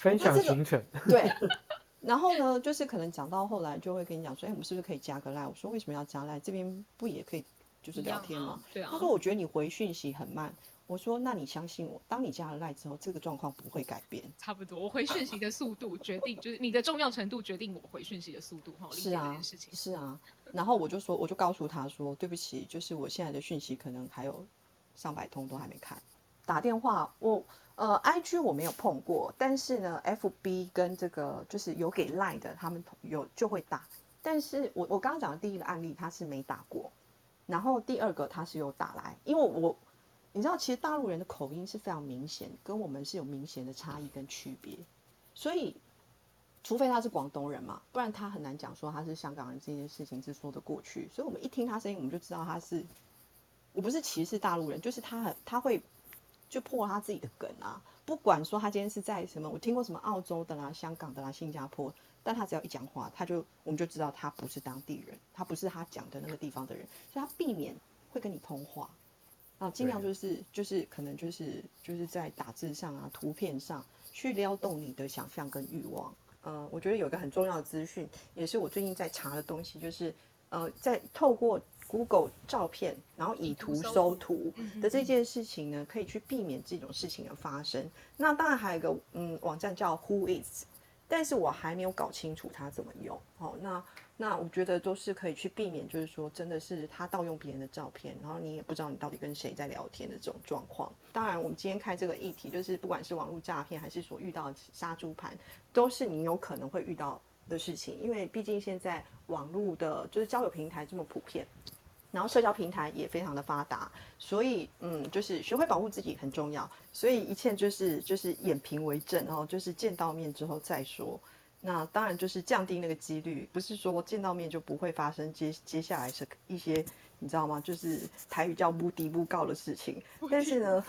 分享行程。对。然后呢，就是可能讲到后来，就会跟你讲说，哎，我们是不是可以加个赖？我说为什么要加赖？这边不也可以就是聊天吗？对啊。他说我觉得你回讯息很慢。我说那你相信我，当你加了赖之后，这个状况不会改变。差不多，我回讯息的速度决定，就是你的重要程度决定我回讯息的速度。哈，是啊，是啊。然后我就说，我就告诉他说，对不起，就是我现在的讯息可能还有上百通都还没看。打电话，我呃，I G 我没有碰过，但是呢，F B 跟这个就是有给 Line 的，他们有就会打。但是我我刚刚讲的第一个案例他是没打过，然后第二个他是有打来，因为我你知道，其实大陆人的口音是非常明显，跟我们是有明显的差异跟区别，所以除非他是广东人嘛，不然他很难讲说他是香港人这件事情是说得过去。所以我们一听他声音，我们就知道他是，我不是歧视大陆人，就是他很他会。就破他自己的梗啊！不管说他今天是在什么，我听过什么澳洲的啦、香港的啦、新加坡，但他只要一讲话，他就我们就知道他不是当地人，他不是他讲的那个地方的人，所以他避免会跟你通话啊，尽量就是就是可能就是就是在打字上啊、图片上去撩动你的想象跟欲望。呃，我觉得有一个很重要的资讯，也是我最近在查的东西，就是呃，在透过。Google 照片，然后以图搜图的这件事情呢，可以去避免这种事情的发生。那当然还有一个嗯网站叫 Who Is，但是我还没有搞清楚它怎么用。哦，那那我觉得都是可以去避免，就是说真的是他盗用别人的照片，然后你也不知道你到底跟谁在聊天的这种状况。当然，我们今天看这个议题，就是不管是网络诈骗还是所遇到的杀猪盘，都是你有可能会遇到的事情。因为毕竟现在网络的就是交友平台这么普遍。然后社交平台也非常的发达，所以嗯，就是学会保护自己很重要。所以一切就是就是眼平为证，然后就是见到面之后再说。那当然就是降低那个几率，不是说见到面就不会发生接接下来是一些。你知道吗？就是台语叫“不低不高”的事情，但是呢，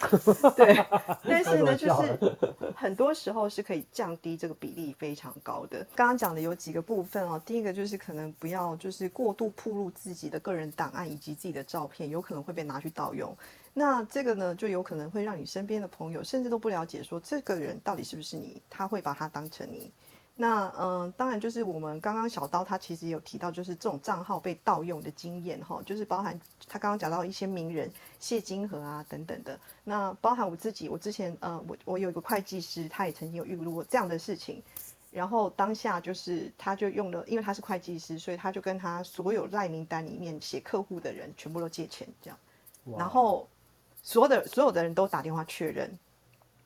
对，但是呢，就是很多时候是可以降低这个比例非常高的。刚刚讲的有几个部分哦，第一个就是可能不要就是过度铺露自己的个人档案以及自己的照片，有可能会被拿去盗用。那这个呢，就有可能会让你身边的朋友甚至都不了解说这个人到底是不是你，他会把他当成你。那嗯，当然就是我们刚刚小刀他其实有提到，就是这种账号被盗用的经验哈，就是包含他刚刚讲到一些名人谢金河啊等等的。那包含我自己，我之前呃，我我有一个会计师，他也曾经有遇过这样的事情。然后当下就是他就用了，因为他是会计师，所以他就跟他所有赖名单里面写客户的人全部都借钱这样。然后所有的所有的人都打电话确认，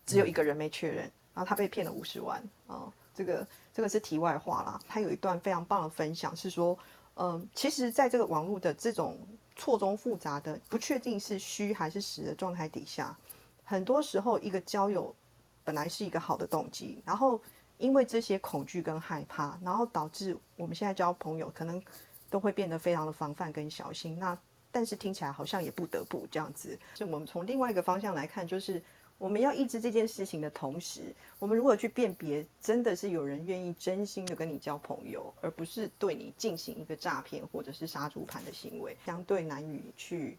只有一个人没确认，然后他被骗了五十万啊，这个。这个是题外话啦。他有一段非常棒的分享，是说，嗯，其实，在这个网络的这种错综复杂的、不确定是虚还是实的状态底下，很多时候一个交友本来是一个好的动机，然后因为这些恐惧跟害怕，然后导致我们现在交朋友可能都会变得非常的防范跟小心。那但是听起来好像也不得不这样子。就我们从另外一个方向来看，就是。我们要抑制这件事情的同时，我们如果去辨别，真的是有人愿意真心的跟你交朋友，而不是对你进行一个诈骗或者是杀猪盘的行为，相对难以去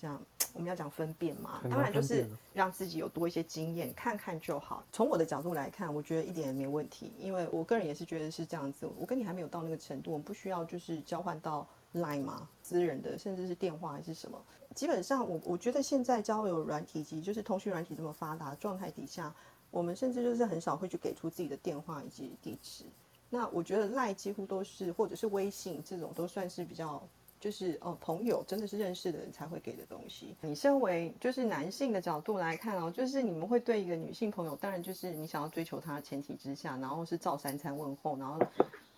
这样。我们要讲分辨嘛，当然就是让自己有多一些经验，看看就好。从我的角度来看，我觉得一点也没问题，因为我个人也是觉得是这样子。我跟你还没有到那个程度，我们不需要就是交换到 lie 嘛，私人的，甚至是电话还是什么。基本上，我我觉得现在交友软体及就是通讯软体这么发达状态底下，我们甚至就是很少会去给出自己的电话以及地址。那我觉得赖几乎都是，或者是微信这种都算是比较，就是哦朋友真的是认识的人才会给的东西。你身为就是男性的角度来看哦，就是你们会对一个女性朋友，当然就是你想要追求她的前提之下，然后是照三餐问候，然后。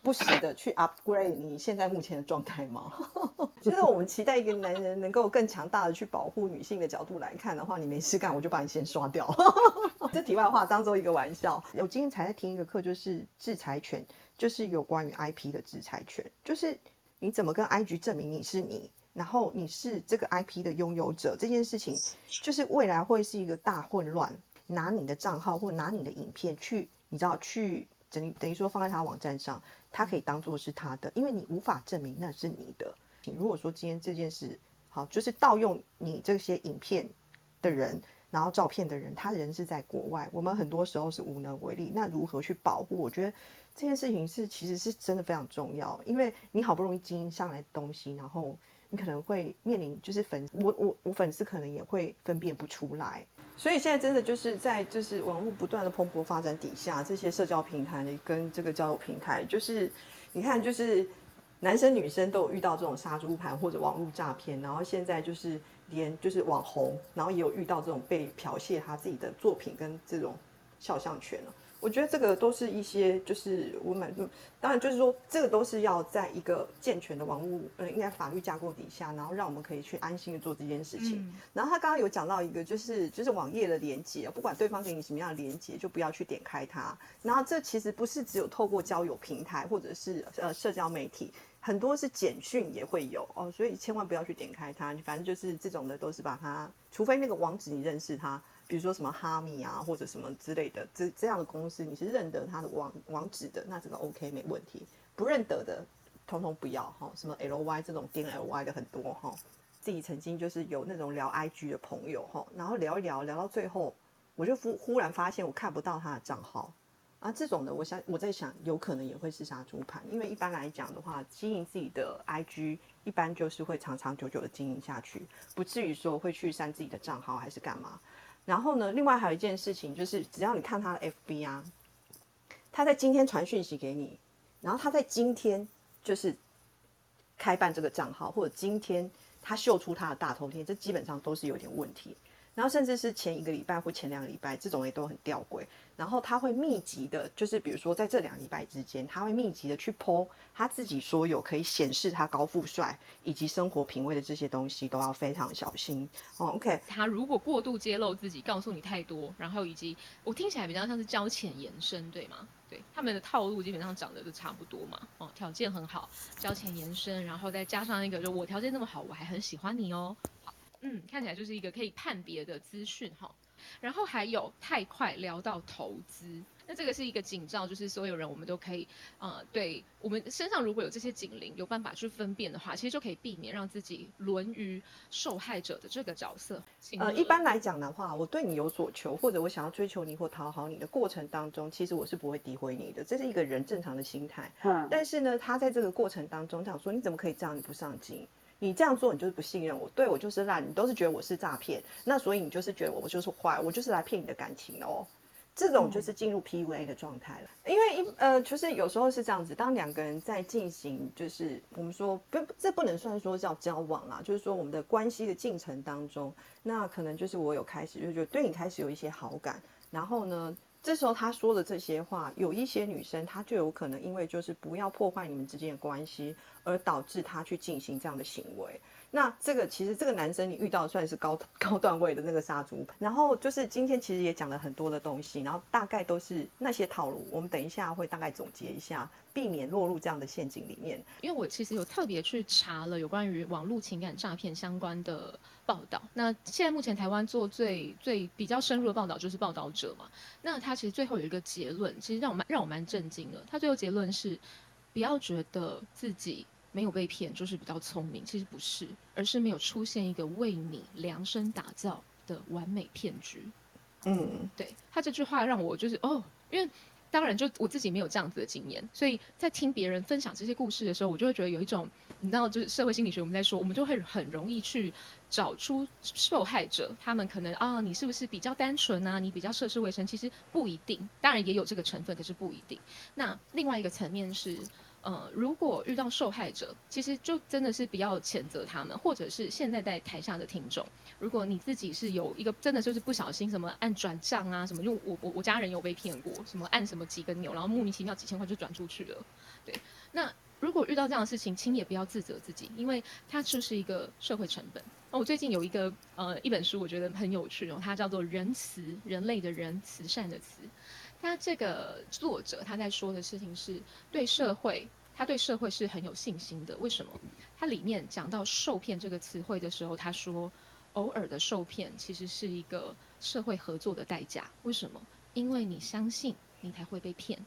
不时的去 upgrade 你现在目前的状态吗？就是我们期待一个男人能够更强大的去保护女性的角度来看的话，你没事干，我就把你先刷掉。这题外话当做一个玩笑。我今天才在听一个课，就是制裁权，就是有关于 IP 的制裁权，就是你怎么跟 IG 证明你是你，然后你是这个 IP 的拥有者这件事情，就是未来会是一个大混乱，拿你的账号或拿你的影片去，你知道去等于等于说放在他网站上。他可以当做是他的，因为你无法证明那是你的。如果说今天这件事好，就是盗用你这些影片的人，然后照片的人，他人是在国外，我们很多时候是无能为力。那如何去保护？我觉得这件事情是其实是真的非常重要，因为你好不容易经营上来东西，然后你可能会面临就是粉我我我粉丝可能也会分辨不出来。所以现在真的就是在就是网络不断的蓬勃发展底下，这些社交平台跟这个交友平台，就是你看就是男生女生都有遇到这种杀猪盘或者网络诈骗，然后现在就是连就是网红，然后也有遇到这种被剽窃他自己的作品跟这种肖像权了。我觉得这个都是一些，就是我们当然就是说，这个都是要在一个健全的网络，呃，应该法律架构底下，然后让我们可以去安心的做这件事情。然后他刚刚有讲到一个，就是就是网页的连接，不管对方给你什么样的连接，就不要去点开它。然后这其实不是只有透过交友平台或者是呃社交媒体，很多是简讯也会有哦，所以千万不要去点开它。你反正就是这种的，都是把它，除非那个网址你认识它。比如说什么哈密啊，或者什么之类的，这这样的公司，你是认得它的网网址的，那这个 OK 没问题。不认得的，通通不要哈。什么 LY 这种点 LY 的很多哈。自己曾经就是有那种聊 IG 的朋友哈，然后聊一聊，聊到最后，我就忽忽然发现我看不到他的账号啊。这种的，我想我在想，有可能也会是杀猪盘，因为一般来讲的话，经营自己的 IG，一般就是会长长久久的经营下去，不至于说会去删自己的账号还是干嘛。然后呢，另外还有一件事情，就是只要你看他的 FB 啊，他在今天传讯息给你，然后他在今天就是开办这个账号，或者今天他秀出他的大头贴，这基本上都是有点问题。然后甚至是前一个礼拜或前两个礼拜，这种也都很吊诡。然后他会密集的，就是比如说在这两礼拜之间，他会密集的去剖他自己所有可以显示他高富帅以及生活品味的这些东西，都要非常小心。哦，OK。他如果过度揭露自己，告诉你太多，然后以及我听起来比较像是交浅延伸，对吗？对，他们的套路基本上长得都差不多嘛。哦，条件很好，交浅延伸，然后再加上一个，就我条件那么好，我还很喜欢你哦。嗯，看起来就是一个可以判别的资讯哈，然后还有太快聊到投资，那这个是一个警兆，就是所有人我们都可以，呃，对我们身上如果有这些警铃，有办法去分辨的话，其实就可以避免让自己沦于受害者的这个角色。呃，一般来讲的话，我对你有所求，或者我想要追求你或讨好你的过程当中，其实我是不会诋毁你的，这是一个人正常的心态。嗯，但是呢，他在这个过程当中讲说，你怎么可以这样？你不上进？你这样做，你就是不信任我，对我就是烂，你都是觉得我是诈骗，那所以你就是觉得我我就是坏，我就是来骗你的感情哦。这种就是进入 PUA 的状态了。因为一呃，就是有时候是这样子，当两个人在进行，就是我们说不，这不能算说叫交往啦，就是说我们的关系的进程当中，那可能就是我有开始就觉得对你开始有一些好感，然后呢。这时候他说的这些话，有一些女生她就有可能因为就是不要破坏你们之间的关系，而导致她去进行这样的行为。那这个其实这个男生你遇到算是高高段位的那个杀猪。然后就是今天其实也讲了很多的东西，然后大概都是那些套路。我们等一下会大概总结一下，避免落入这样的陷阱里面。因为我其实有特别去查了有关于网络情感诈骗相关的。报道，那现在目前台湾做最最比较深入的报道就是报道者嘛。那他其实最后有一个结论，其实让我蛮让我蛮震惊的。他最后结论是，不要觉得自己没有被骗就是比较聪明，其实不是，而是没有出现一个为你量身打造的完美骗局。嗯，对他这句话让我就是哦，因为。当然，就我自己没有这样子的经验，所以在听别人分享这些故事的时候，我就会觉得有一种，你知道，就是社会心理学我们在说，我们就会很容易去找出受害者，他们可能啊，你是不是比较单纯啊？你比较涉世未深，其实不一定，当然也有这个成分，可是不一定。那另外一个层面是。呃，如果遇到受害者，其实就真的是不要谴责他们，或者是现在在台下的听众，如果你自己是有一个真的就是不小心什么按转账啊什么，因为我我我家人有被骗过，什么按什么几个钮，然后莫名其妙几千块就转出去了。对，那如果遇到这样的事情，请也不要自责自己，因为它就是一个社会成本。那我最近有一个呃一本书，我觉得很有趣哦，它叫做《仁慈人类的仁慈善的慈》。他这个作者他在说的事情是对社会，他对社会是很有信心的。为什么？他里面讲到受骗这个词汇的时候，他说，偶尔的受骗其实是一个社会合作的代价。为什么？因为你相信，你才会被骗。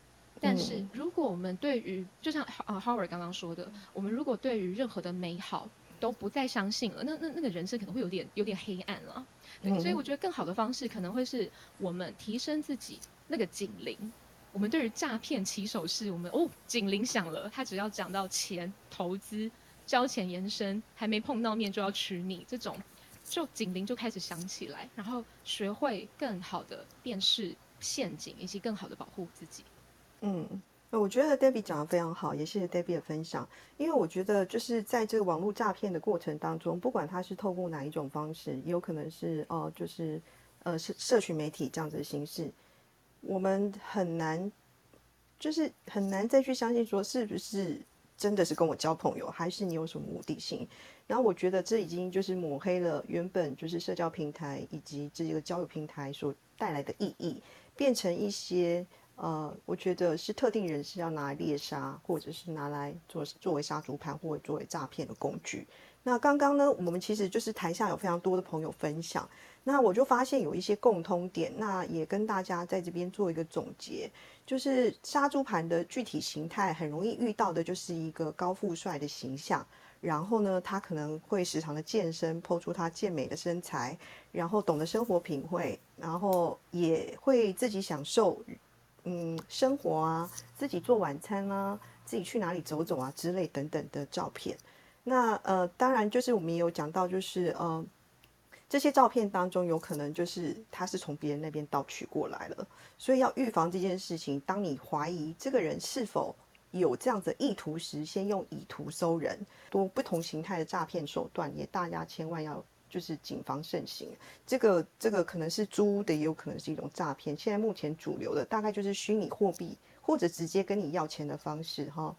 但是如果我们对于，就像啊 Howard 刚刚说的，我们如果对于任何的美好，都不再相信了，那那那个人生可能会有点有点黑暗了。对，所以我觉得更好的方式可能会是我们提升自己那个警铃。我们对于诈骗起手式，我们哦警铃响了，他只要讲到钱、投资、交钱延伸，还没碰到面就要娶你，这种就警铃就开始响起来，然后学会更好的辨识陷阱，以及更好的保护自己。嗯。我觉得 Debbie 讲的非常好，也谢谢 Debbie 的分享。因为我觉得，就是在这个网络诈骗的过程当中，不管他是透过哪一种方式，也有可能是哦，就是呃，社社群媒体这样子的形式，我们很难，就是很难再去相信说是不是真的是跟我交朋友，还是你有什么目的性。然后我觉得这已经就是抹黑了原本就是社交平台以及这个交友平台所带来的意义，变成一些。呃，我觉得是特定人士要拿来猎杀，或者是拿来做作为杀猪盘，或者作为诈骗的工具。那刚刚呢，我们其实就是台下有非常多的朋友分享，那我就发现有一些共通点，那也跟大家在这边做一个总结，就是杀猪盘的具体形态很容易遇到的就是一个高富帅的形象，然后呢，他可能会时常的健身，剖出他健美的身材，然后懂得生活品味，然后也会自己享受。嗯，生活啊，自己做晚餐啊，自己去哪里走走啊之类等等的照片。那呃，当然就是我们也有讲到，就是呃，这些照片当中有可能就是他是从别人那边盗取过来了，所以要预防这件事情。当你怀疑这个人是否有这样子意图时，先用以图搜人，多不同形态的诈骗手段，也大家千万要。就是谨防慎行，这个这个可能是租的，也有可能是一种诈骗。现在目前主流的大概就是虚拟货币或者直接跟你要钱的方式哈。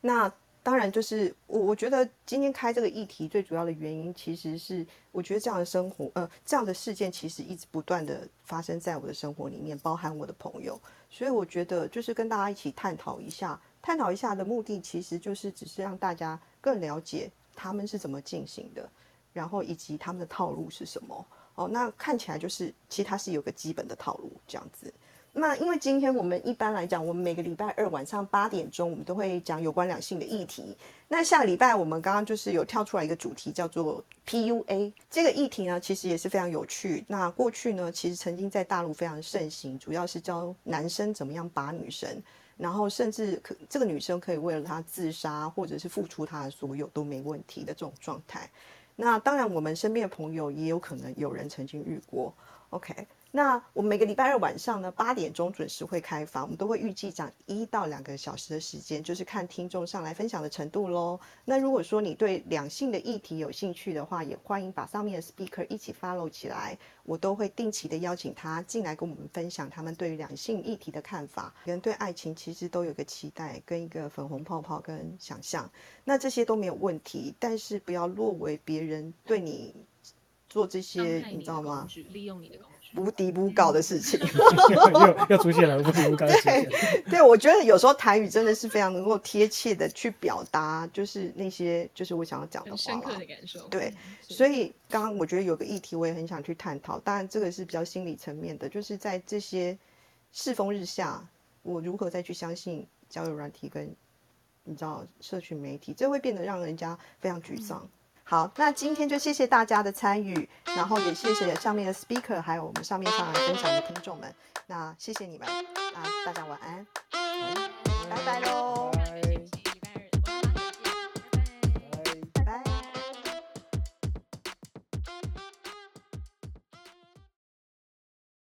那当然就是我我觉得今天开这个议题最主要的原因，其实是我觉得这样的生活呃这样的事件其实一直不断的发生在我的生活里面，包含我的朋友，所以我觉得就是跟大家一起探讨一下，探讨一下的目的其实就是只是让大家更了解他们是怎么进行的。然后以及他们的套路是什么？哦，那看起来就是其实它是有个基本的套路这样子。那因为今天我们一般来讲，我们每个礼拜二晚上八点钟，我们都会讲有关两性的议题。那下礼拜我们刚刚就是有跳出来一个主题，叫做 PUA 这个议题呢，其实也是非常有趣。那过去呢，其实曾经在大陆非常盛行，主要是教男生怎么样把女生，然后甚至可这个女生可以为了他自杀，或者是付出他的所有都没问题的这种状态。那当然，我们身边的朋友也有可能有人曾经遇过。OK。那我们每个礼拜二晚上呢，八点钟准时会开房，我们都会预计讲一到两个小时的时间，就是看听众上来分享的程度喽。那如果说你对两性的议题有兴趣的话，也欢迎把上面的 speaker 一起 follow 起来，我都会定期的邀请他进来跟我们分享他们对于两性议题的看法，跟对爱情其实都有个期待跟一个粉红泡泡跟想象，那这些都没有问题，但是不要落为别人对你做这些，你知道吗？利用你的。无敌不告的事情，又又出现了无敌不告的事情。对，我觉得有时候台语真的是非常能够贴切的去表达，就是那些就是我想要讲的话。深刻的感受。对，所以刚刚我觉得有个议题我也很想去探讨，当然这个是比较心理层面的，就是在这些世风日下，我如何再去相信交友软体跟你知道社群媒体，这会变得让人家非常沮丧。好，那今天就谢谢大家的参与，然后也谢谢上面的 speaker，还有我们上面上来分享的听众们。那谢谢你们，那大家晚安，拜拜喽。